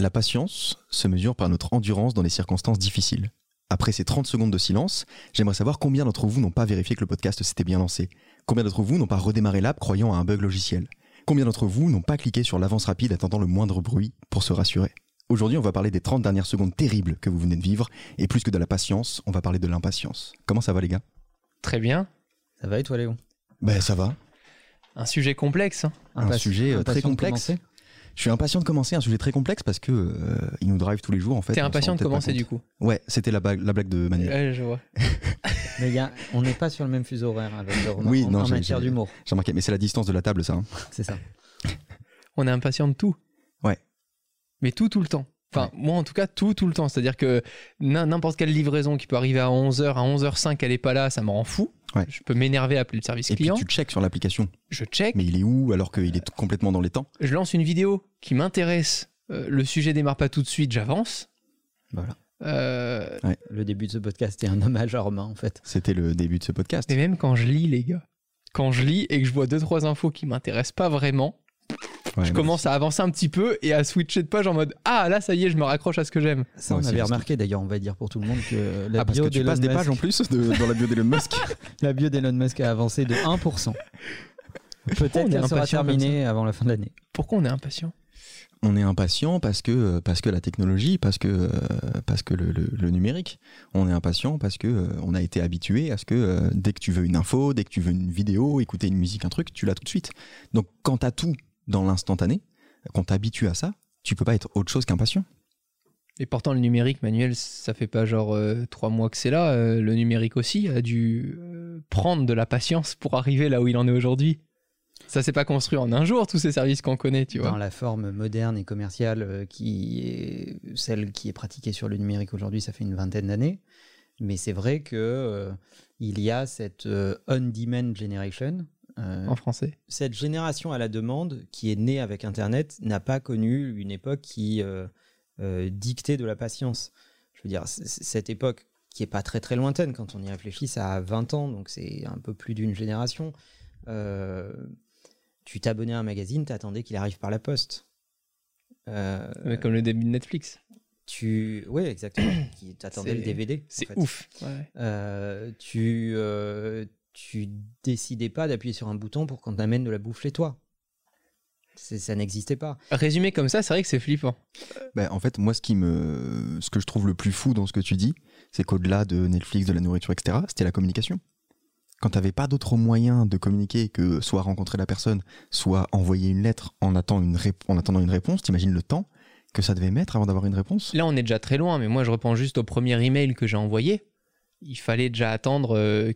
La patience se mesure par notre endurance dans les circonstances difficiles. Après ces 30 secondes de silence, j'aimerais savoir combien d'entre vous n'ont pas vérifié que le podcast s'était bien lancé. Combien d'entre vous n'ont pas redémarré l'app croyant à un bug logiciel? Combien d'entre vous n'ont pas cliqué sur l'avance rapide attendant le moindre bruit pour se rassurer? Aujourd'hui, on va parler des 30 dernières secondes terribles que vous venez de vivre, et plus que de la patience, on va parler de l'impatience. Comment ça va les gars? Très bien. Ça va et toi, Léon? Ben ça va. Un sujet complexe. hein. Un sujet euh, très complexe. Je suis impatient de commencer un sujet très complexe parce que euh, il nous drive tous les jours en fait. T'es impatient de commencer du coup. Ouais, c'était la, blague- la blague de Manuel. Ouais, je vois. Mais il y a- on n'est pas sur le même fuseau horaire avec le Oui, en, non, en matière j'ai- d'humour. J'ai remarqué, mais c'est la distance de la table ça. hein. C'est ça. On est impatient de tout. Ouais. Mais tout, tout le temps. Enfin, moi en tout cas, tout, tout le temps. C'est-à-dire que n'im- n'importe quelle livraison qui peut arriver à 11h, à 11h05, elle est pas là, ça me rend fou. Ouais. Je peux m'énerver à appeler le service Et puis client. tu checkes sur l'application. Je check. Mais il est où alors qu'il est complètement dans les temps Je lance une vidéo qui m'intéresse. euh, le sujet démarre pas tout de suite, j'avance. Voilà. Euh, Le début de ce podcast est un hommage à Romain, en fait. C'était le début de ce podcast. mais même quand je lis, les gars, quand je lis et que je vois deux trois infos qui m'intéressent pas vraiment, Ouais, je commence à avancer un petit peu et à switcher de page en mode ah là ça y est, je me raccroche à ce que j'aime. Ça, on avait remarqué, d'ailleurs, on va dire pour tout le monde que la Ah, parce bio que tu d'Elon passes des Musk- pages en plus de- dans la bio d'Elon Musk. La bio d'Elon Musk a avancé de 1%. on Peut-être est qu'elle sera terminée avant la fin de l'année. Pourquoi on est impatient? On est impatient parce que parce que la technologie, parce que parce que le, le- le numérique. On est impatient parce que on a été habitué à ce que dès que tu veux une info, dès que tu veux une vidéo, écouter une musique, un truc, tu l'as tout de suite. Donc quand t'as tout dans l'instantané, qu'on t'habitue à ça, tu peux pas être autre chose qu'impatient. Et pourtant, le numérique, Manuel, ça fait pas genre euh, trois mois que c'est là. Euh, le numérique aussi a dû euh, prendre de la patience pour arriver là où il en est aujourd'hui. Ça s'est pas construit en un jour, tous ces services qu'on connaît, tu Dans vois. la forme moderne et commerciale qui est celle qui est pratiquée sur le numérique aujourd'hui, ça fait une vingtaine d'années. Mais c'est vrai que euh, il y a cette euh, on-demand generation. Euh, En français. cette génération à la demande qui est née avec Internet n'a pas connu une époque qui euh, euh, dictait de la patience. Je veux dire, cette époque qui est pas très très lointaine quand on y réfléchit, ça a 20 ans, donc c'est un peu plus d'une génération. Euh, tu t'abonnais à un magazine, t'attendais qu'il arrive par la poste. Euh, Mais Comme le début de Netflix. tu, oui, exactement. Qui t'attendais C'est- le DVD. en C'est fait. ouf. Ouais. Euh, tu, euh, tu décidais pas d'appuyer sur un bouton pour qu'on t'amène de la bouffe chez toi. Ça n'existait pas. Résumé comme ça, c'est vrai que c'est flippant. Ben, en fait, moi, ce qui me, ce que je trouve le plus fou dans ce que tu dis, c'est qu'au-delà de Netflix, de la nourriture, etc., c'était la communication. Quand t'avais pas d'autre moyen de communiquer que soit rencontrer la personne, soit envoyer une lettre en, attendant une, rép- en attendant une réponse, t'imagines le temps que ça devait mettre avant d'avoir une réponse? Là, on est déjà très loin, mais moi, je reprends juste au premier email que j'ai envoyé. Il fallait déjà attendre euh,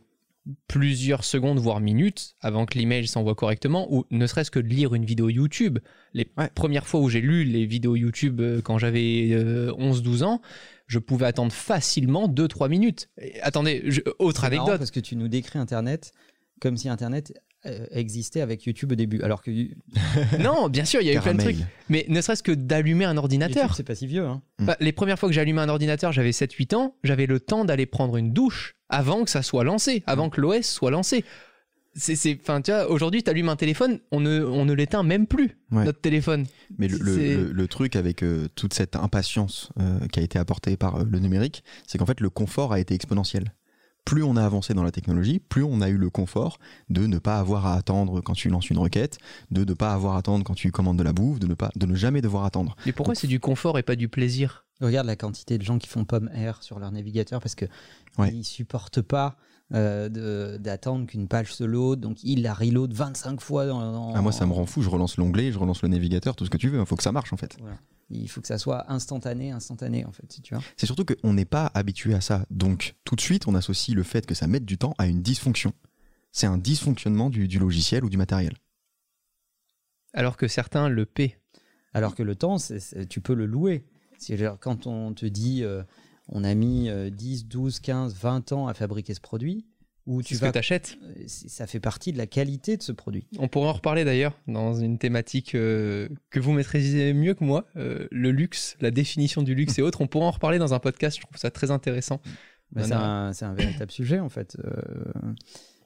plusieurs secondes, voire minutes, avant que l'email s'envoie correctement, ou ne serait-ce que de lire une vidéo YouTube. Les Ouais. premières fois où j'ai lu les vidéos YouTube euh, quand j'avais euh, 11-12 ans, je pouvais attendre facilement 2-3 minutes. Et attendez, je- autre anecdote. parce que tu nous décris Internet comme si Internet euh, existait avec YouTube au début. Alors que Non, bien sûr, il y a eu plein de trucs. Mais ne serait-ce que d'allumer un ordinateur. c'est pas si vieux. Hein. Bah, les premières fois que j'ai allumé un ordinateur, j'avais 7-8 ans, j'avais le temps d'aller prendre une douche avant que ça soit lancé, avant que l'OS soit lancé. C'est, c'est, enfin, tu vois, aujourd'hui, tu allumes un téléphone, on ne, on ne l'éteint même plus, Ouais. notre téléphone. Mais le, truc avec euh, toute cette impatience euh, qui a été apportée par euh, le numérique, c'est qu'en fait le confort a été exponentiel. Plus on a avancé dans la technologie, plus on a eu le confort de ne pas avoir à attendre quand tu lances une requête, de ne pas avoir à attendre quand tu commandes de la bouffe, de ne pas, de ne jamais devoir attendre. Mais pourquoi c'est du confort et pas du plaisir? Regarde la quantité de gens qui font pomme air sur leur navigateur parce que Ouais. ils supportent pas euh, de- d'attendre qu'une page se load, donc ils la reload 25 fois dans, dans- Ah, moi ça me rend fou, je relance l'onglet, je relance le navigateur, tout ce que tu veux, il faut que ça marche en fait. Voilà. Il faut que ça soit instantané, instantané en fait, si tu vois. C'est surtout qu'on n'est pas habitué à ça. Donc, tout de suite, on associe le fait que ça mette du temps à une dysfonction. C'est un dysfonctionnement du, du logiciel ou du matériel. Alors que certains le paient. Alors que le temps, c'est- c'est- tu peux le louer. C'est-à-dire, quand on te dit euh, on a mis euh, 10, 12, 15, 20 ans à fabriquer ce produit, C'est tu ce vas, que t'achètes. euh, ça fait partie de la qualité de ce produit. On pourrait en reparler d'ailleurs dans une thématique euh, que vous maîtrisez mieux que moi, euh, le luxe, la définition du luxe et autres. On pourrait en reparler dans un podcast, je trouve ça très intéressant. Bah, c'est un, véritable sujet en fait. Euh,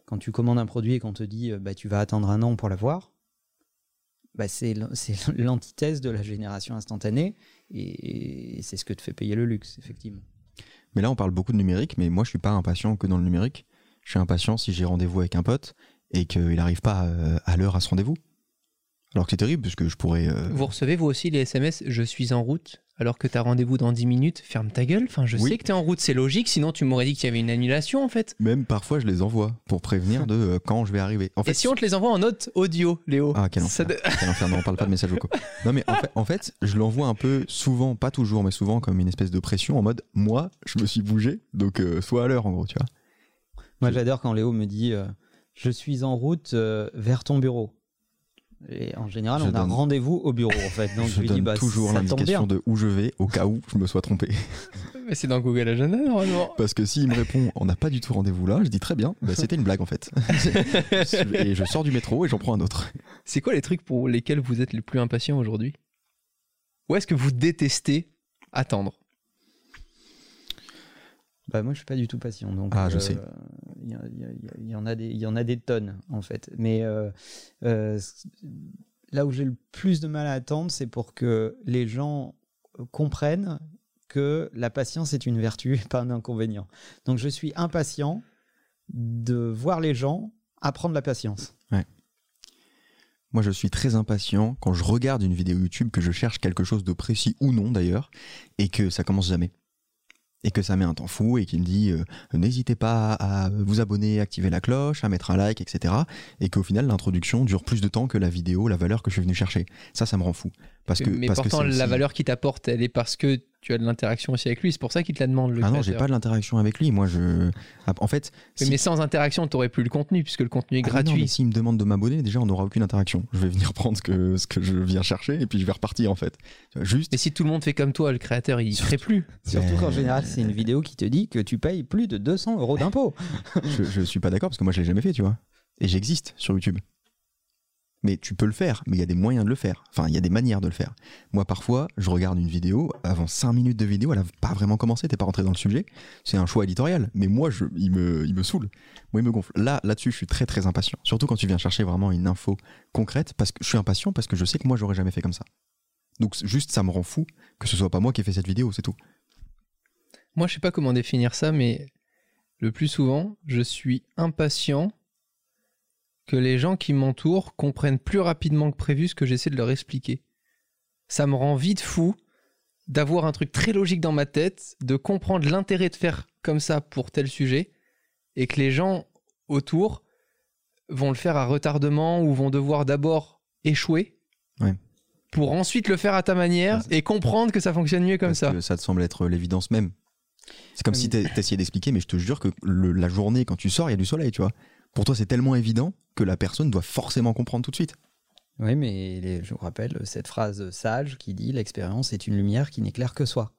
quand tu commandes un produit et qu'on te dit bah, tu vas attendre un an pour l'avoir, bah, c'est l'antithèse de la génération instantanée et c'est ce que te fait payer le luxe, effectivement. Mais là, on parle beaucoup de numérique, mais moi, je suis pas impatient que dans le numérique. Je suis impatient si j'ai rendez-vous avec un pote et qu'il n'arrive pas euh, à l'heure à ce rendez-vous. Alors que c'est terrible, parce que je pourrais. euh, Vous recevez vous aussi les SMS Je suis en route alors que t'as rendez-vous dans 10 minutes Ferme ta gueule. Enfin, je Oui. sais que t'es en route, c'est logique. Sinon, tu m'aurais dit qu'il y avait une annulation en fait. Même parfois, je les envoie pour prévenir de euh, quand je vais arriver. En Et si on te les envoie en note audio, Léo Ah, quel enfer. de- Quel enfer, non, on parle pas de messages vocaux. Non, mais en fait, en fait, je l'envoie un peu souvent, pas toujours, mais souvent comme une espèce de pression en mode moi, je me suis bougé, donc euh, sois à l'heure en gros, tu vois. Moi, j'adore quand Léo me dit euh, Je suis en route euh, vers ton bureau. Et en général, Je on a donne- rendez-vous au bureau, en fait. Donc, je, je lui donne dis bah, toujours l'indication de où je vais au cas où je me sois trompé. Mais c'est dans Google Agenda normalement. Parce que s'il me répond on n'a pas du tout rendez-vous là, je dis très bien, bah, c'était une blague en fait. et je sors du métro et j'en prends un autre. C'est quoi les trucs pour lesquels vous êtes le plus impatient aujourd'hui? Ou est-ce que vous détestez attendre? Bah, moi, je suis pas du tout patient. Donc, Ah, je sais. Il y, en a des- il y en a des tonnes, en fait. Mais euh, euh, là où j'ai le plus de mal à attendre, c'est pour que les gens comprennent que la patience est une vertu et pas un inconvénient. Donc, je suis impatient de voir les gens apprendre la patience. Moi je suis très impatient quand je regarde une vidéo YouTube, que je cherche quelque chose de précis ou non d'ailleurs, et que ça commence jamais. Et que ça met un temps fou et qui me dit euh, n'hésitez pas à vous abonner, activer la cloche, à mettre un like, etc. Et qu'au final l'introduction dure plus de temps que la vidéo, la valeur que je suis venu chercher. Ça, ça me rend fou. Parce que, Mais parce que pourtant, la aussi- valeur qu'il t'apporte, elle est parce que tu as de l'interaction aussi avec lui. C'est pour ça qu'il te la demande. Le Ah non, j'ai pas de l'interaction avec lui. Moi, je. Ah, En fait. Mais, si- mais sans interaction, t'aurais plus le contenu puisque le contenu est Ah, non, gratuit. mais s'il me demande de m'abonner, déjà, on n'aura aucune interaction. Je vais venir prendre ce que, ce que je viens chercher et puis je vais repartir, en fait. Tu Juste. Mais si tout le monde fait comme toi, le créateur, il crée plus. Surtout qu'en Euh, général, c'est une vidéo qui te dit que tu payes plus de 200 euros d'impôts. je, je suis pas d'accord parce que moi, je l'ai jamais fait, tu vois. Et j'existe sur YouTube. Mais tu peux le faire, mais il y a des moyens de le faire. Enfin, il y a des manières de le faire. Moi, parfois, je regarde une vidéo, avant 5 minutes de vidéo, elle a pas vraiment commencé, t'es pas rentré dans le sujet. C'est un choix éditorial. Mais moi, il, me, il saoule. Moi, il me gonfle. Là, là-dessus, je suis très, très impatient. Surtout quand tu viens chercher vraiment une info concrète, parce que je suis impatient parce que je sais que moi, j'aurais jamais fait comme ça. Donc, juste, ça me rend fou que ce soit pas moi qui ai fait cette vidéo, c'est tout. Moi, je sais pas comment définir ça, mais le plus souvent, je suis impatient que les gens qui m'entourent comprennent plus rapidement que prévu ce que j'essaie de leur expliquer. Ça me rend vite fou d'avoir un truc très logique dans ma tête, de comprendre l'intérêt de faire comme ça pour tel sujet, et que les gens autour vont le faire à retardement ou vont devoir d'abord échouer Ouais. pour ensuite le faire à ta manière et comprendre que ça fonctionne mieux comme Parce ça. que ça te semble être l'évidence même. C'est comme Oui. si t'es- t'essayais d'expliquer, mais je te jure que le- la journée, quand tu sors, il y a du soleil, tu vois. Pour toi, c'est tellement évident que la personne doit forcément comprendre tout de suite. Oui, mais les- je vous rappelle cette phrase sage qui dit L'expérience est une lumière qui n'éclaire que soi.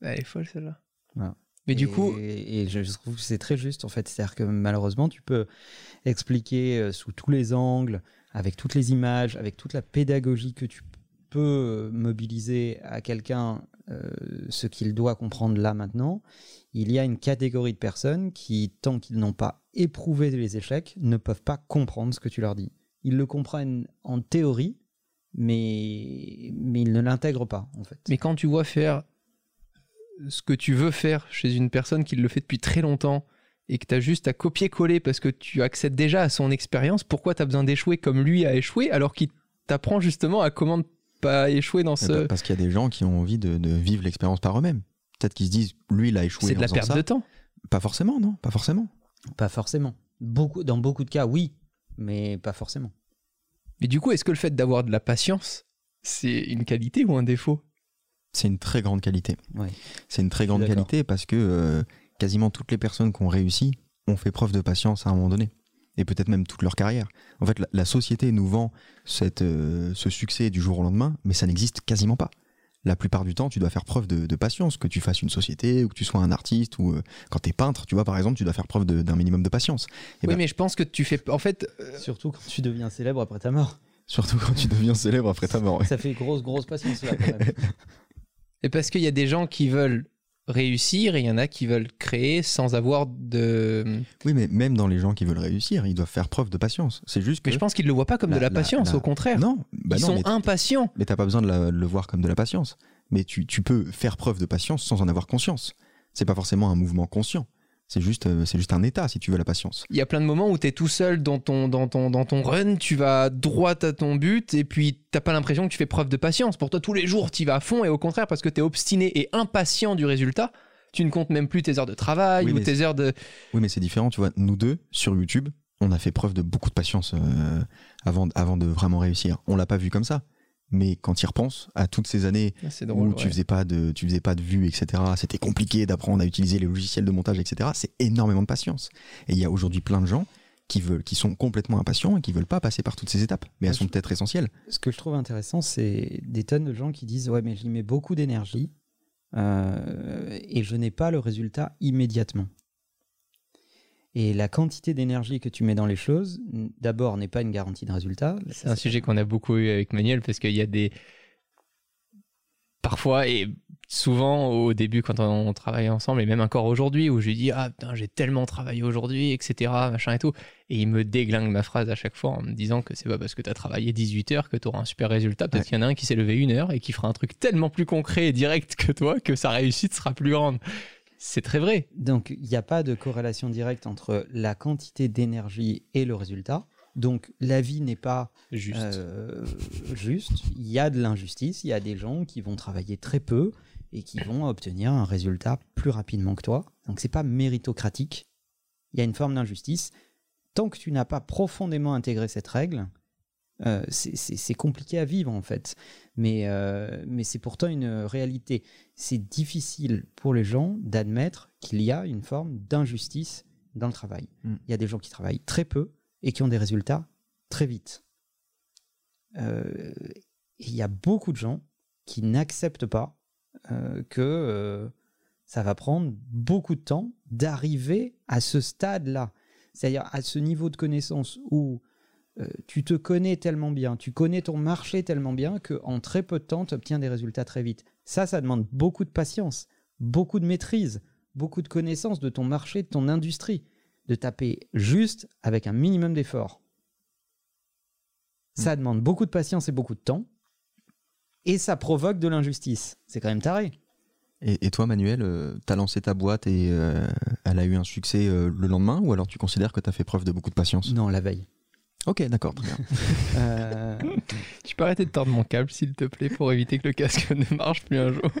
Elle est folle celle-là. Voilà. Mais du coup, et je trouve que c'est très juste en fait. C'est-à-dire que malheureusement, tu peux expliquer euh, sous tous les angles, avec toutes les images, avec toute la pédagogie que tu peux mobiliser à quelqu'un ce qu'il doit comprendre là maintenant. Il y a une catégorie de personnes qui, tant qu'ils n'ont pas éprouvé les échecs, ne peuvent pas comprendre ce que tu leur dis. Ils le comprennent en théorie, mais, mais ils ne l'intègrent pas en fait. Mais quand tu vois faire ce que tu veux faire chez une personne qui le fait depuis très longtemps et que tu as juste à copier-coller parce que tu accèdes déjà à son expérience, pourquoi tu as besoin d'échouer comme lui a échoué alors qu'il t'apprend justement à comment pas échouer dans Mais ce... pa- Parce qu'il y a des gens qui ont envie de, de vivre l'expérience par eux-mêmes. Peut-être qu'ils se disent, lui, il a échoué C'est de la perte ça. de temps. Pas forcément, non, pas forcément. Pas forcément. Beaucoup, dans beaucoup de cas, oui, mais pas forcément. Mais du coup, est-ce que le fait d'avoir de la patience, c'est une qualité ou un défaut? C'est une très grande qualité. Ouais. C'est une très grande qualité parce que euh, quasiment toutes les personnes qui ont réussi ont fait preuve de patience à un moment donné. Et peut-être même toute leur carrière. En fait, la, la société nous vend cette, euh, ce succès du jour au lendemain, mais ça n'existe quasiment pas. La plupart du temps, tu dois faire preuve de, de patience, que tu fasses une société ou que tu sois un artiste ou euh, quand tu es peintre, tu vois, par exemple, tu dois faire preuve d'un minimum de patience. Eh Oui, ben- mais je pense que tu fais... En fait, euh, Surtout quand tu deviens célèbre après ta mort. Surtout quand tu deviens célèbre après ta mort. ouais. Ça fait grosse, grosse patience là quand même. Et parce qu'il y a des gens qui veulent réussir et il y en a qui veulent créer sans avoir de. Oui, mais même dans les gens qui veulent réussir, ils doivent faire preuve de patience. C'est juste que. Mais je pense qu'ils le voient pas comme La- de la patience, la- au contraire. Non, bah Ils non, sont mais impatients. Mais t'as pas besoin de, de le voir comme de la patience. Mais tu, tu peux faire preuve de patience sans en avoir conscience. C'est pas forcément un mouvement conscient. C'est juste, euh, c'est juste un état, si tu veux, la patience. Il y a plein de moments où tu es tout seul dans ton, dans, ton, dans ton run, tu vas droit à ton but et puis t'as pas l'impression que tu fais preuve de patience. Pour toi, tous les jours, tu vas à fond et au contraire, parce que tu es obstiné et impatient du résultat, tu ne comptes même plus tes heures de travail Oui, ou tes heures de. Oui, mais c'est différent, tu vois. Nous deux, sur YouTube, on a fait preuve de beaucoup de patience euh, avant, avant de vraiment réussir. On l'a pas vu comme ça. Mais quand tu y repenses à toutes ces années Ah, où tu ouais. faisais pas de, tu faisais pas de vues, etc. C'était compliqué d'apprendre à utiliser les logiciels de montage, etc. C'est énormément de patience. Et il y a aujourd'hui plein de gens qui veulent, qui sont complètement impatients et qui veulent pas passer par toutes ces étapes. Mais elles sont peut-être essentielles. Ce que je trouve intéressant, c'est des tonnes de gens qui disent Ouais, mais j'y mets beaucoup d'énergie euh, et je n'ai pas le résultat immédiatement. Et la quantité d'énergie que tu mets dans les choses, d'abord, n'est pas une garantie de résultat. C'est un sujet qu'on a beaucoup eu avec Manuel parce qu'il y a des. Parfois et souvent au début quand on travaillait ensemble et même encore aujourd'hui où je lui dis Ah putain, j'ai tellement travaillé aujourd'hui, etc. Machin et tout. Et il me déglingue ma phrase à chaque fois en me disant que c'est pas parce que tu as travaillé 18 heures que tu auras un super résultat. Peut-être Ouais. qu'il y en a un qui s'est levé une heure et qui fera un truc tellement plus concret et direct que toi que sa réussite sera plus grande. C'est très vrai. Donc, il n'y a pas de corrélation directe entre la quantité d'énergie et le résultat. Donc, la vie n'est pas Juste. euh, juste. Il y a de l'injustice. Il y a des gens qui vont travailler très peu et qui vont obtenir un résultat plus rapidement que toi. Donc, c'est pas méritocratique. Il y a une forme d'injustice. Tant que tu n'as pas profondément intégré cette règle, euh, c'est- compliqué à vivre en fait. Mais, euh, mais c'est pourtant une réalité. C'est difficile pour les gens d'admettre qu'il y a une forme d'injustice dans le travail. Mm. Il y a des gens qui travaillent très peu et qui ont des résultats très vite. Euh, et il y a beaucoup de gens qui n'acceptent pas que ça va prendre beaucoup de temps d'arriver à ce stade-là. C'est-à-dire à ce niveau de connaissance où tu te connais tellement bien, tu connais ton marché tellement bien qu'en très peu de temps, tu obtiens des résultats très vite. Ça, ça demande beaucoup de patience, beaucoup de maîtrise, beaucoup de connaissance de ton marché, de ton industrie, de taper juste avec un minimum d'effort. Ça demande beaucoup de patience et beaucoup de temps. Et ça provoque de l'injustice. C'est quand même taré. Et, et toi, Manuel, euh, t'as lancé ta boîte et euh, elle a eu un succès euh, le lendemain ou alors tu considères que t'as fait preuve de beaucoup de patience? Non, la veille. Ok, d'accord, très bien. Euh, Tu peux arrêter de tordre mon câble, s'il te plaît, pour éviter que le casque ne marche plus un jour.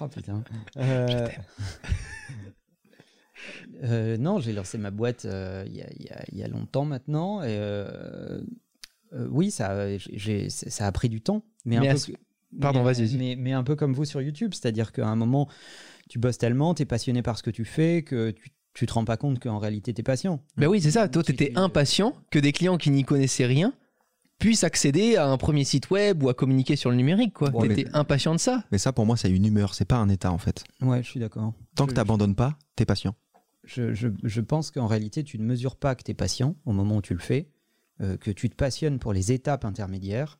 Oh putain. Euh, euh, non, j'ai lancé ma boîte il y, a- y y longtemps maintenant. Et, oui, ça, a pris du temps. Mais, Mais un peu Pardon, vas-y, vas-y. Mais, mais un peu comme vous sur YouTube, c'est-à-dire qu'à un moment, tu bosses tellement, tu es passionné par ce que tu fais, que tu, tu te rends pas compte qu'en réalité, tu es patient. Ben oui, c'est ça. Toi, Tu- t'étais tu- impatient que des clients qui n'y connaissaient rien puissent accéder à un premier site web ou à communiquer sur le numérique. quoi. Ouais, T'étais mais- impatient de ça. Mais ça, pour moi, c'est une humeur, c'est pas un état en fait. Ouais, je suis d'accord. Tant que Je- t'abandonnes pas, t'es patient. je, je- je pense qu'en réalité, tu ne mesures pas que tu es patient au moment où tu le fais, euh, que tu te passionnes pour les étapes intermédiaires.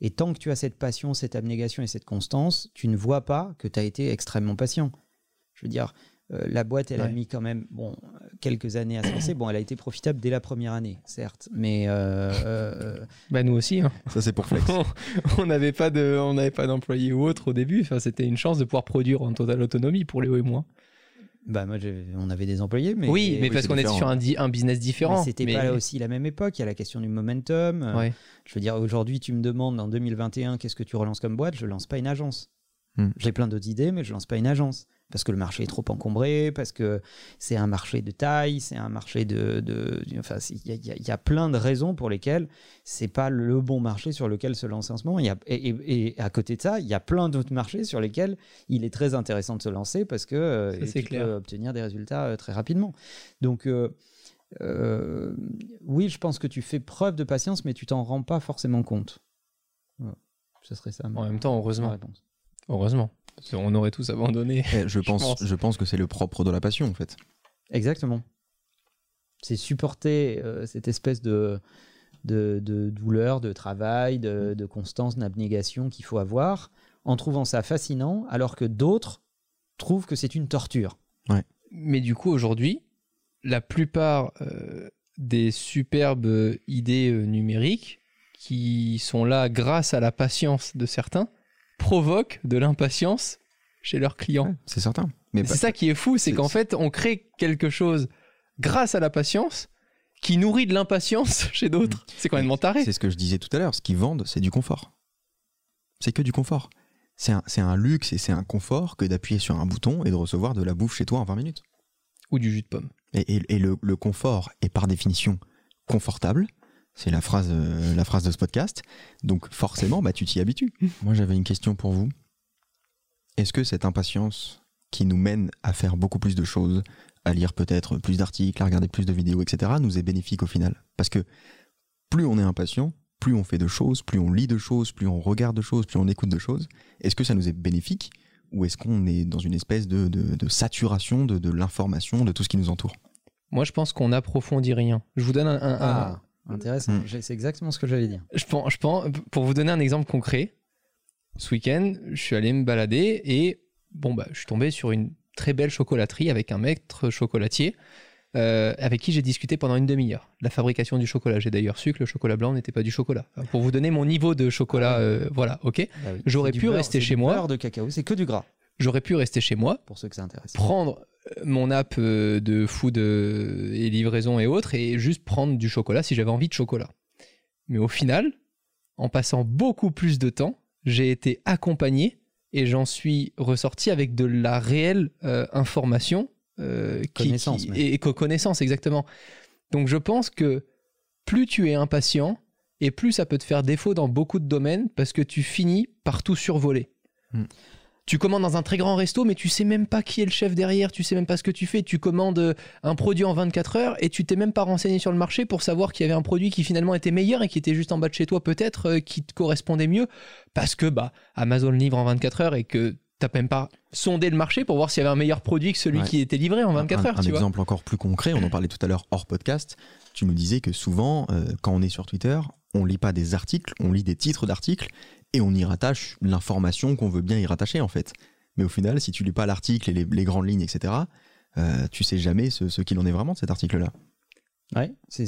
Et tant que tu as cette passion, cette abnégation et cette constance, tu ne vois pas que tu as été extrêmement patient. Je veux dire, euh, la boîte, elle a mis quand même bon, quelques années à se lancer. Bon, elle a été profitable dès la première année, certes. Mais euh, euh, Bah nous aussi. hein. Ça, c'est pour flex. on n'avait pas de, on n'avait pas d'employés ou autre au début. Enfin, c'était une chance de pouvoir produire en totale autonomie pour Léo et moi. bah, moi, on avait des employés. Mais, oui, mais oui, parce qu'on était sur un, business mais différent. c'était Mais- pas aussi la même époque. Il y a la question du momentum. Euh, Ouais. Je veux dire, aujourd'hui, tu me demandes en 2021 qu'est-ce que tu relances comme boîte, je lance pas une agence. Hmm. J'ai plein d'autres idées, mais je lance pas une agence. Parce que le marché est trop encombré, parce que c'est un marché de taille, c'est un marché de. enfin, il y, a- y y plein de raisons pour lesquelles c'est pas le bon marché sur lequel se lancer en ce moment. Y a- et, et- et à côté de ça, il y a plein d'autres marchés sur lesquels il est très intéressant de se lancer parce que euh, Ça, tu clair. peux obtenir des résultats euh, très rapidement. Donc. euh, euh, oui, je pense que tu fais preuve de patience, mais tu t'en rends pas forcément compte. Voilà. Ce serait ça. En même temps, heureusement. réponse. Heureusement. Qu'on aurait tous abandonné. Eh, je, pense, pense. je pense que c'est le propre de la passion en fait. Exactement. C'est supporter euh, cette espèce de, de, de douleur, de travail, de, de constance, d'abnégation qu'il faut avoir en trouvant ça fascinant, alors que d'autres trouve que c'est une torture. Mais du coup, aujourd'hui, la plupart euh, des superbes idées euh, numériques qui sont là grâce à la patience de certains provoquent de l'impatience chez leurs clients. C'est certain. Mais c'est ça qui est fou, c'est qu'en fait, on crée quelque chose grâce à la patience qui nourrit de l'impatience chez d'autres. C'est complètement taré. C'est ce que je disais tout à l'heure. Ce qu'ils vendent, c'est du confort. C'est que du confort. C'est un, luxe et c'est un confort que d'appuyer sur un bouton et de recevoir de la bouffe chez toi en 20 minutes. Ou du jus de pomme. Et, et- et le, le confort est par définition confortable. C'est la phrase, euh, la phrase de ce podcast. Donc forcément, bah, tu t'y habitues. Moi, j'avais une question pour vous. Est-ce que cette impatience qui nous mène à faire beaucoup plus de choses, à lire peut-être plus d'articles, à regarder plus de vidéos, etc., nous est bénéfique au final? Parce que plus on est impatient, plus on fait de choses, plus on lit de choses, plus on regarde de choses, plus on écoute de choses. Est-ce que ça nous est bénéfique ou est-ce qu'on est dans une espèce de, de- de saturation de, de l'information, de tout ce qui nous entoure? Moi, je pense qu'on n'approfondit rien. Je vous donne un- un- un, Ah, intéressant. J'ai- C'est exactement ce que j'allais dire. Je pense, je pense, pour vous donner un exemple concret, ce week-end, je suis allé me balader et bon, bah, je suis tombé sur une très belle chocolaterie avec un maître chocolatier euh, avec qui j'ai discuté pendant une demi-heure. de La fabrication du chocolat. J'ai d'ailleurs su que le chocolat blanc n'était pas du chocolat. Pour vous donner mon niveau de chocolat, euh, voilà, ok. Bah oui. J'aurais pu beurre, rester c'est chez du moi. beurre de cacao, c'est que du gras, J'aurais pu rester chez moi, pour ceux que ça intéresse. prendre euh, mon app euh, de food euh, et livraison et autres et juste prendre du chocolat si j'avais envie de chocolat. Mais au final, en passant beaucoup plus de temps, j'ai été accompagné et j'en suis ressorti avec de la réelle euh, information. euh, Connaissance, qui- et, et co- connaissance, exactement. Donc je pense que plus tu es impatient et plus ça peut te faire défaut dans beaucoup de domaines parce que tu finis par tout survoler. Hmm. Tu commandes dans un très grand resto, mais tu sais même pas qui est le chef derrière, tu sais même pas ce que tu fais. Tu commandes euh, un produit en 24 heures et tu t'es même pas renseigné sur le marché pour savoir qu'il y avait un produit qui finalement était meilleur et qui était juste en bas de chez toi peut-être, euh, qui te correspondait mieux parce que bah Amazon livre en 24 heures et que t'as même pas sondé le marché pour voir s'il y avait un meilleur produit que celui Ouais. qui était livré en 24 un, heures. un tu vois. exemple encore plus concret, on en parlait tout à l'heure hors podcast. Tu nous disais que souvent, euh, quand on est sur Twitter, on lit pas des articles, on lit des titres d'articles et on y rattache l'information qu'on veut bien y rattacher en fait. Mais au final, si tu lis pas l'article et les, les grandes lignes, etc., euh, tu sais jamais ce, ce qu'il en est vraiment de cet article-là. Ouais, c'est,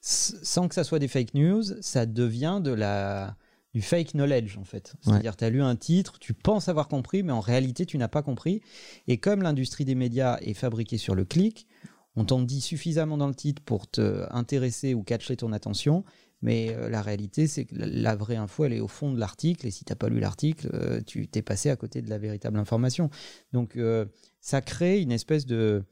sans que ça soit des fake news, ça devient de la, du fake knowledge en fait. C'est-à-dire, tu as lu un titre, tu penses avoir compris, mais en réalité, tu n'as pas compris. Et comme l'industrie des médias est fabriquée sur le clic, on t'en dit suffisamment dans le titre pour te intéresser ou catcher ton attention. Mais euh, la réalité, c'est que la, vraie info, elle est au fond de l'article. Et si tu n'as pas lu l'article, euh, tu t'es passé à côté de la véritable information. Donc, euh, ça crée une espèce de,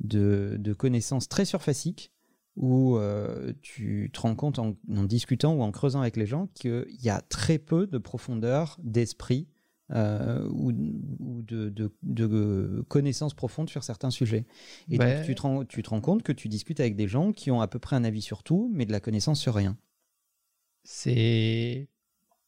de, de connaissances très surfaciques où euh, tu te rends compte en, en discutant ou en creusant avec les gens qu'il y a très peu de profondeur d'esprit euh, ou, ou de, de- de connaissances profondes sur certains sujets. Et Ouais. donc tu te, rends, tu te rends compte que tu discutes avec des gens qui ont à peu près un avis sur tout, mais de la connaissance sur rien. C'est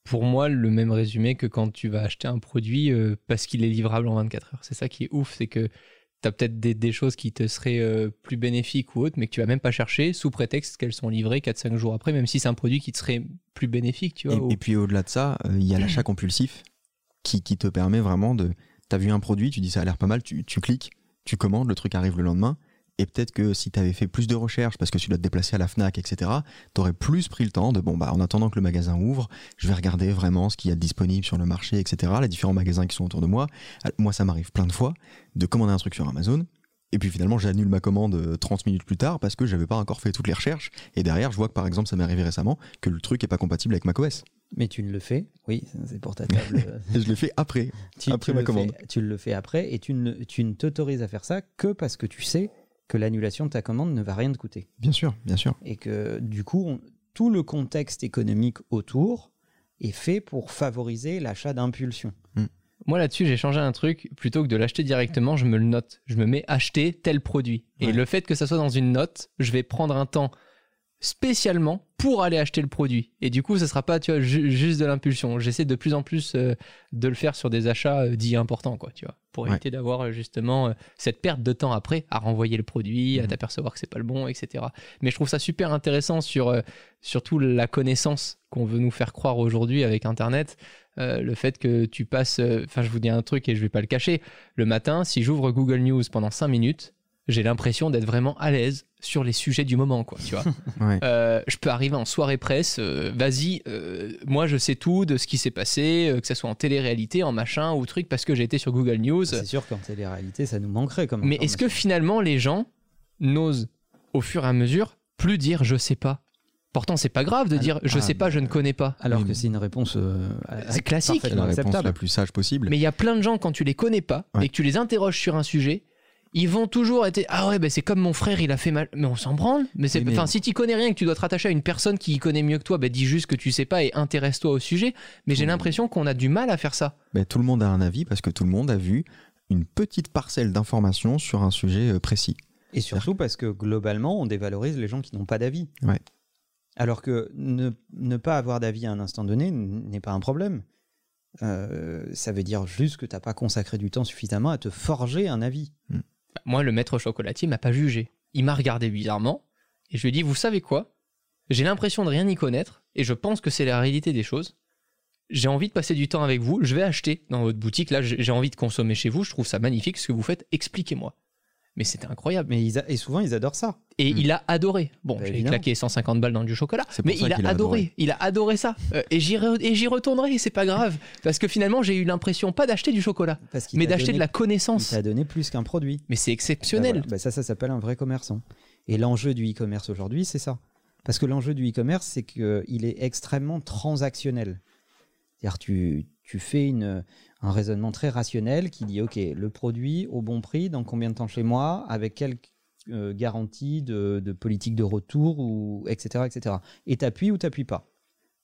pour moi le même résumé que quand tu vas acheter un produit euh, parce qu'il est livrable en 24 heures. C'est ça qui est ouf, c'est que tu as peut-être des, des choses qui te seraient euh, plus bénéfiques ou autres, mais que tu vas même pas chercher sous prétexte qu'elles sont livrées 4-5 jours après, même si c'est un produit qui te serait plus bénéfique, tu vois. Et, puis au-delà de ça, euh, il y a l'achat compulsif qui, qui te permet vraiment de. T'as vu un produit, tu dis ça a l'air pas mal, tu, tu cliques, tu commandes, le truc arrive le lendemain. Et peut-être que si tu avais fait plus de recherches parce que tu dois te déplacer à la Fnac, etc., tu aurais plus pris le temps de, bon, bah, en attendant que le magasin ouvre, je vais regarder vraiment ce qu'il y a de disponible sur le marché, etc., les différents magasins qui sont autour de moi. Moi, ça m'arrive plein de fois de commander un truc sur Amazon. Et puis finalement, j'annule ma commande euh, 30 minutes plus tard parce que j'avais pas encore fait toutes les recherches. Et derrière, je vois que par exemple, ça m'est arrivé récemment que le truc est pas compatible avec macOS. Mais tu ne le fais, oui, c'est pour ta table. euh, je l'ai fait après. tu, Après tu ma le commande. fais- tu le fais après et tu ne, tu ne t'autorises à faire ça que parce que tu sais que l'annulation de ta commande ne va rien te coûter. Bien sûr, bien sûr. Et que du coup, on- tout le contexte économique autour est fait pour favoriser l'achat d'impulsion. Moi là-dessus, j'ai changé un truc. Plutôt que de l'acheter directement, je me le note. Je me mets acheter tel produit. Et Ouais. le fait que ça soit dans une note, je vais prendre un temps spécialement pour aller acheter le produit. Et du coup, ce sera pas tu vois, ju- juste de l'impulsion. J'essaie de plus en plus euh, de le faire sur des achats euh, dits importants, quoi, tu vois, pour Ouais. éviter d'avoir euh, justement cette perte de temps après à renvoyer le produit, à Mhm. t'apercevoir que c'est pas le bon, etc. Mais je trouve ça super intéressant sur surtout la connaissance qu'on veut nous faire croire aujourd'hui avec Internet. Le fait que tu passes. Enfin, je vous dis un truc et je vais pas le cacher. Le matin, si j'ouvre Google News pendant 5 minutes, j'ai l'impression d'être vraiment à l'aise sur les sujets du moment, quoi. Tu vois. Ouais. Euh, je peux arriver en soirée presse, euh, vas-y, euh, moi je sais tout de ce qui s'est passé, euh, que ce soit en télé-réalité, en machin ou truc, parce que j'ai été sur Google News. C'est sûr qu'en télé-réalité, ça nous manquerait comme Mais est-ce que finalement les gens n'osent au fur et à mesure plus dire je sais pas Pourtant, c'est pas grave de dire je ah, sais pas, je ne connais pas. Alors que c'est une réponse euh, C'est classique. La réponse acceptable. la plus sage possible. Mais il y a plein de gens, quand tu les connais pas Ouais. et que tu les interroges sur un sujet, ils vont toujours être Ah ouais, bah c'est comme mon frère, il a fait mal. Mais on s'en branle. Mais c'est enfin, si tu connais rien et que tu dois te rattacher à une personne qui y connaît mieux que toi, bah dis juste que tu sais pas et intéresse-toi au sujet. Mais j'ai l'impression qu'on a du mal à faire ça. Ben, tout le monde a un avis parce que tout le monde a vu une petite parcelle d'informations sur un sujet euh, précis. Et surtout parce que globalement, on dévalorise les gens qui n'ont pas d'avis. Ouais. Alors que ne, ne pas avoir d'avis à un instant donné n'est pas un problème. Euh, ça veut dire juste que tu n'as pas consacré du temps suffisamment à te forger un avis. Bah, Moi, le maître chocolatier m'a pas jugé. Il m'a regardé bizarrement et je lui ai dit Vous savez quoi? J'ai l'impression de rien y connaître et je pense que c'est la réalité des choses. J'ai envie de passer du temps avec vous. Je vais acheter dans votre boutique. Là, j'ai envie de consommer chez vous. Je trouve ça magnifique ce que vous faites. Expliquez-moi. Mais c'était incroyable. Mais ils a- et souvent, ils adorent ça. Et Hmm. il a adoré. Bon, Bah, j'ai claqué 150 balles dans du chocolat, mais ça il a a adoré. adoré. Il a adoré ça. Euh, et j'y re- et j'y retournerai. C'est pas grave, parce que finalement, j'ai eu l'impression pas d'acheter du chocolat, Parce mais d'acheter donné- de la Il connaissance. t'a donné plus qu'un produit. Mais c'est Bah exceptionnel. voilà. Bah ça, ça s'appelle un vrai commerçant. Et l'enjeu du e-commerce aujourd'hui, c'est ça. Parce que l'enjeu du e-commerce, c'est qu'il est extrêmement transactionnel. C'est-à-dire tu, tu fais une, un raisonnement très rationnel qui dit, OK, le produit au bon prix, dans combien de temps chez moi, avec quelle euh, garantie de, de politique de retour, ou, etc. etc. Et t'appuies ou t'appuies pas.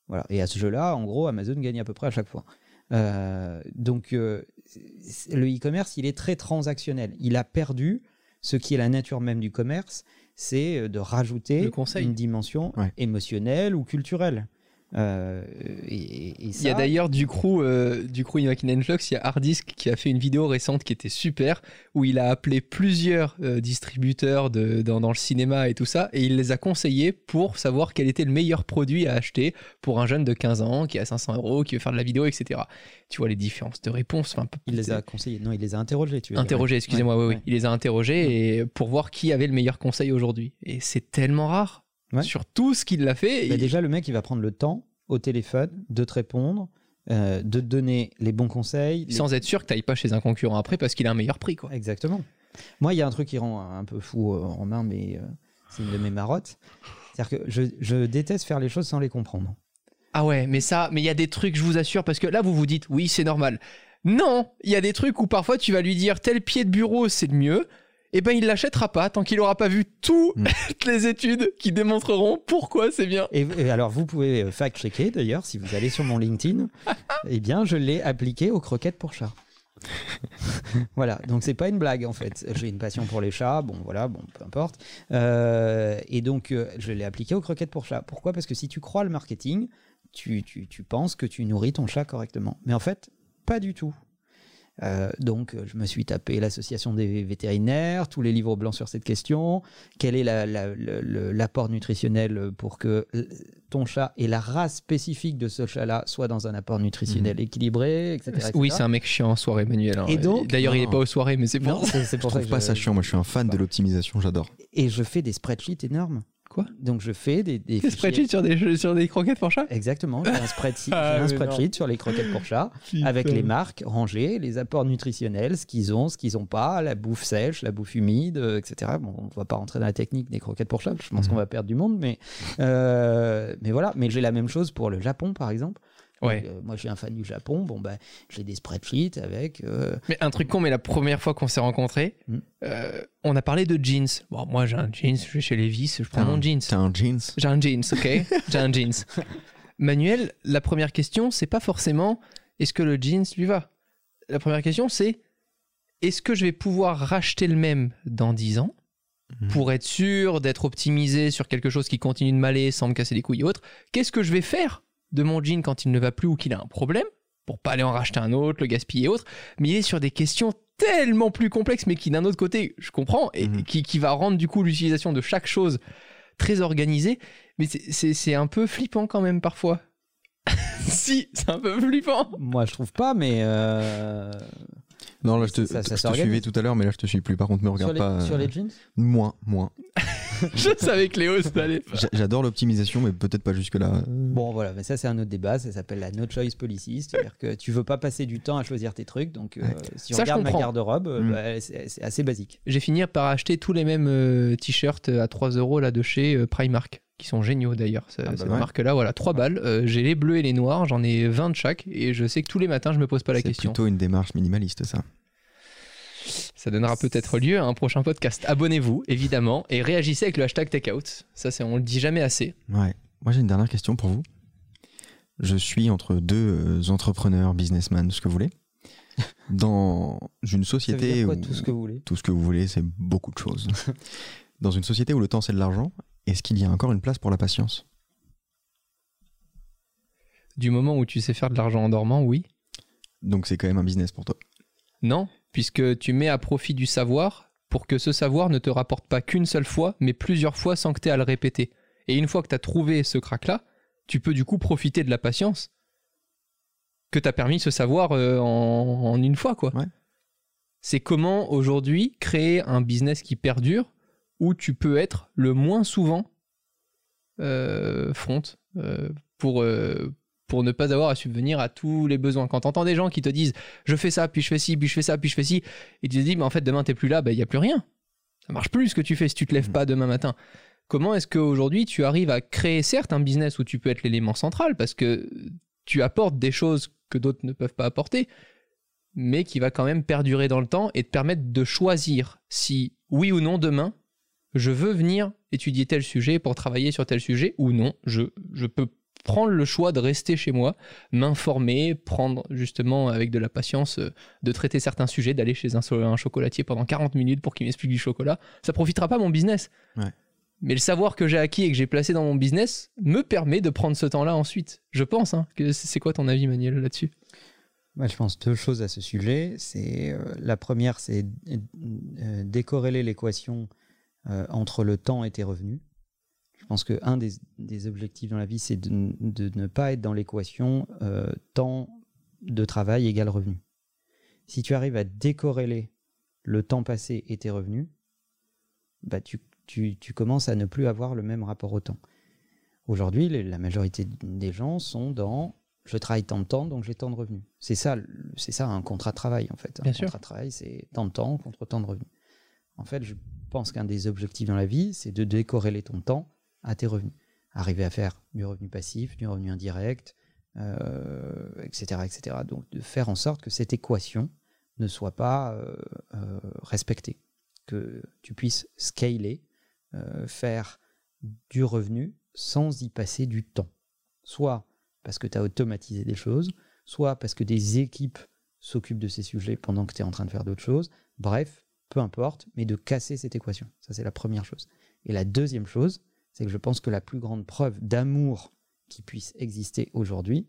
Voilà. Et à ce jeu-là, en gros, Amazon gagne à peu près à chaque fois. Euh, donc, euh, le e-commerce, il est très transactionnel. Il a perdu ce qui est la nature même du commerce, c'est euh, de rajouter une dimension Ouais. émotionnelle ou culturelle. Euh, et, et Il y a d'ailleurs du crew, euh, du crew Flux, il y a Hardisk qui a fait une vidéo récente qui était super, où il a appelé plusieurs euh, distributeurs de, dans, dans le cinéma et tout ça, et il les a conseillés pour savoir quel était le meilleur produit à acheter pour un jeune de 15 ans qui a 500 euros, qui veut faire de la vidéo, etc. Tu vois les différences de réponses. enfin, il les a conseillés. Non, il les a interrogés. Tu interrogés, excusez-moi, Ouais, oui, oui. ouais. Il les a interrogés et pour voir qui avait le meilleur conseil aujourd'hui. Et c'est tellement rare. Ouais. Sur tout ce qu'il l'a fait. Bah, il- déjà, le mec, il va prendre le temps au téléphone de te répondre, euh, de te donner les bons conseils. les- Sans être sûr que tu pas chez un concurrent après parce qu'il a un meilleur prix. Quoi. Exactement. Moi, il y a un truc qui rend un peu fou euh, en main, mais euh, c'est une de mes marottes. C'est-à-dire que je, je déteste faire les choses sans les comprendre. Ah ouais, mais ça, mais il y a des trucs, je vous assure, parce que là, vous vous dites, oui, c'est normal. Non, il y a des trucs où parfois tu vas lui dire tel pied de bureau, c'est le mieux. Et ben, il l'achètera pas tant qu'il aura pas vu toutes Mm. les études qui démontreront pourquoi c'est bien. Et, et alors, vous pouvez euh, fact-checker d'ailleurs, si vous allez sur mon LinkedIn, eh bien, je l'ai appliqué aux croquettes pour chats. voilà, donc c'est pas une blague en fait. J'ai une passion pour les chats, bon voilà, bon peu importe. Euh, et donc euh, je l'ai appliqué aux croquettes pour chats. Pourquoi? Parce que si tu crois le marketing, tu, tu, tu penses que tu nourris ton chat correctement. Mais en fait, pas du tout. Euh, donc, euh, je me suis tapé l'association des vétérinaires, tous les livres blancs sur cette question. Quel est la- la- l'apport nutritionnel pour que euh, ton chat et la race spécifique de ce chat-là soient dans un apport nutritionnel équilibré, etc. etc. Oui, c'est un mec chiant en soirée, Manuel. hein. Et donc- D'ailleurs, il est Non. pas aux soirées, mais c'est Non, pour Je pour ça trouve que pas je- ça chiant. Moi, je suis un fan de l'optimisation. J'adore. Et je fais des spreadsheets énormes. Quoi? Donc, je fais des, des Des spreadsheets sur des, sur des croquettes pour chat Exactement, j'ai un spreadsheet, Ah, un spreadsheet sur les croquettes pour chat. avec les marques rangées, les apports nutritionnels, ce qu'ils ont, ce qu'ils n'ont pas, la bouffe sèche, la bouffe humide, euh, etc. Bon, on ne va pas rentrer dans la technique des croquettes pour chat, je pense Mhm. qu'on va perdre du monde, mais, euh, mais voilà. Mais j'ai la même chose pour le Japon, par exemple. Ouais. Donc, euh, moi, je suis un fan du Japon. Bon, ben, j'ai des spreadsheets avec. euh, Mais un truc con, mais la première fois qu'on s'est rencontrés, Mm. euh, on a parlé de jeans. Bon, moi j'ai un jeans, je vais chez Levi's, je prends mon jeans. T'as un jeans. J'ai un jeans, ok J'ai un jeans. Manuel, la première question, c'est pas forcément est-ce que le jeans lui va? La première question, c'est est-ce que je vais pouvoir racheter le même dans 10 ans Mhm. pour être sûr d'être optimisé sur quelque chose qui continue de m'aller sans me casser les couilles et autres? Qu'est-ce que je vais faire de mon jean quand il ne va plus ou qu'il a un problème pour pas aller en racheter un autre, le gaspiller et autres Mais il est sur des questions tellement plus complexes, mais qui d'un autre côté, je comprends, et Mhm. qui, qui va rendre du coup l'utilisation de chaque chose très organisée. Mais c'est- un peu flippant quand même parfois. si, c'est un peu flippant. Moi, je trouve pas, mais euh, Non, là, je te, Ça- ça je te s'organise. suivais tout à l'heure, mais là, je te suis plus. Par contre, me sur, regarde les, pas. sur euh, les jeans? Moins, moins. Je savais que Léo, allait. J'a- J'adore l'optimisation, mais peut-être pas jusque-là. Bon, voilà, mais ça, c'est un autre débat. Ça s'appelle la no choice policy. C'est-à-dire que tu veux pas passer du temps à choisir tes trucs. Donc, euh, Ouais. si on Ça, regarde ma garde-robe, euh, Mm. bah, c'est c'est assez basique. J'ai fini par acheter tous les mêmes euh, t-shirts à 3 euros là de chez euh, Primark, qui sont géniaux d'ailleurs. Ah bah cette ouais. marque-là, voilà, 3 balles. Euh, j'ai les bleus et les noirs, j'en ai 20 de chaque, et je sais que tous les matins, je me pose pas la C'est question. plutôt une démarche minimaliste, ça. Ça donnera peut-être lieu à un prochain podcast. Abonnez-vous, évidemment, et réagissez avec le hashtag takeout. Ça, c'est, on le dit jamais assez. Ouais. Moi, j'ai une dernière question pour vous. Je suis entre deux euh, entrepreneurs, businessmen, ce que vous voulez, dans une Ça veut société dire quoi, où tout ce que vous voulez? tout ce que vous voulez, c'est beaucoup de choses. dans une société où le temps c'est de l'argent, est-ce qu'il y a encore une place pour la patience? Du moment où tu sais faire de l'argent en dormant, oui. Donc c'est quand même un business pour toi? Non, puisque tu mets à profit du savoir pour que ce savoir ne te rapporte pas qu'une seule fois, mais plusieurs fois sans que tu aies à le répéter. Et une fois que tu as trouvé ce crack-là, tu peux du coup profiter de la patience que t'as permis ce savoir euh, en, en une fois, quoi. Ouais. C'est comment aujourd'hui créer un business qui perdure où tu peux être le moins souvent euh, front euh, pour, pour ne pas avoir à subvenir à tous les besoins. Quand t'entends des gens qui te disent je fais ça, puis je fais ci, puis je fais ça, puis je fais ci, et tu te dis mais en fait demain t'es plus là, il n'y a plus rien. Ça marche plus ce que tu fais si tu te lèves Mhm. pas demain matin. Comment est-ce qu'aujourd'hui tu arrives à créer certes un business où tu peux être l'élément central parce que tu apportes des choses que d'autres ne peuvent pas apporter, mais qui va quand même perdurer dans le temps et te permettre de choisir si oui ou non demain je veux venir étudier tel sujet pour travailler sur tel sujet ou non, je, je peux prendre le choix de rester chez moi, m'informer, prendre justement avec de la patience euh, de traiter certains sujets, d'aller chez un, chocolatier pendant 40 minutes pour qu'il m'explique du chocolat. Ça profitera pas à mon business. Ouais. Mais le savoir que j'ai acquis et que j'ai placé dans mon business me permet de prendre ce temps-là ensuite. Je pense. hein, que c'est quoi ton avis, Manuel, là-dessus? Moi, je pense deux choses à ce sujet. C'est euh, la première, c'est euh, décorréler l'équation euh, entre le temps et tes revenus. Je pense que un des, des objectifs dans la vie, c'est de, de ne pas être dans l'équation euh, temps de travail égale revenu. Si tu arrives à décorréler le temps passé et tes revenus, bah tu, tu, tu commences à ne plus avoir le même rapport au temps. Aujourd'hui, la majorité des gens sont dans je travaille tant de temps, donc j'ai tant de revenus. C'est ça, c'est ça un contrat de travail en fait. Bien un sûr. contrat de travail, c'est tant de temps contre tant de revenus. En fait, je pense qu'un des objectifs dans la vie, c'est de décorréler ton temps à tes revenus. Arriver à faire du revenu passif, du revenu indirect, euh, etc., etc. Donc de faire en sorte que cette équation ne soit pas euh, euh, respectée, que tu puisses scaler, faire du revenu sans y passer du temps. Soit parce que tu as automatisé des choses, soit parce que des équipes s'occupent de ces sujets pendant que tu es en train de faire d'autres choses. Bref, peu importe, mais de casser cette équation. Ça, c'est la première chose. Et la deuxième chose, c'est que je pense que la plus grande preuve d'amour qui puisse exister aujourd'hui,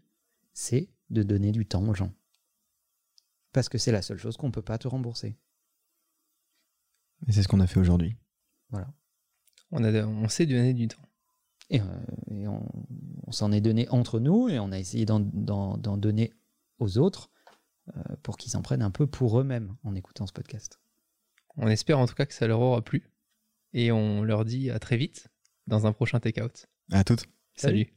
c'est de donner du temps aux gens. Parce que c'est la seule chose qu'on ne peut pas te rembourser. Et c'est ce qu'on a fait aujourd'hui. Voilà. on, a, on sait donner du temps. Et, euh, et on, on s'en est donné entre nous et on a essayé d'en- d'en d'en donner aux autres euh, pour qu'ils s'en prennent un peu pour eux-mêmes en écoutant ce podcast. On espère en tout cas que ça leur aura plu. Et on leur dit à très vite dans un prochain take-out. À toutes. Salut.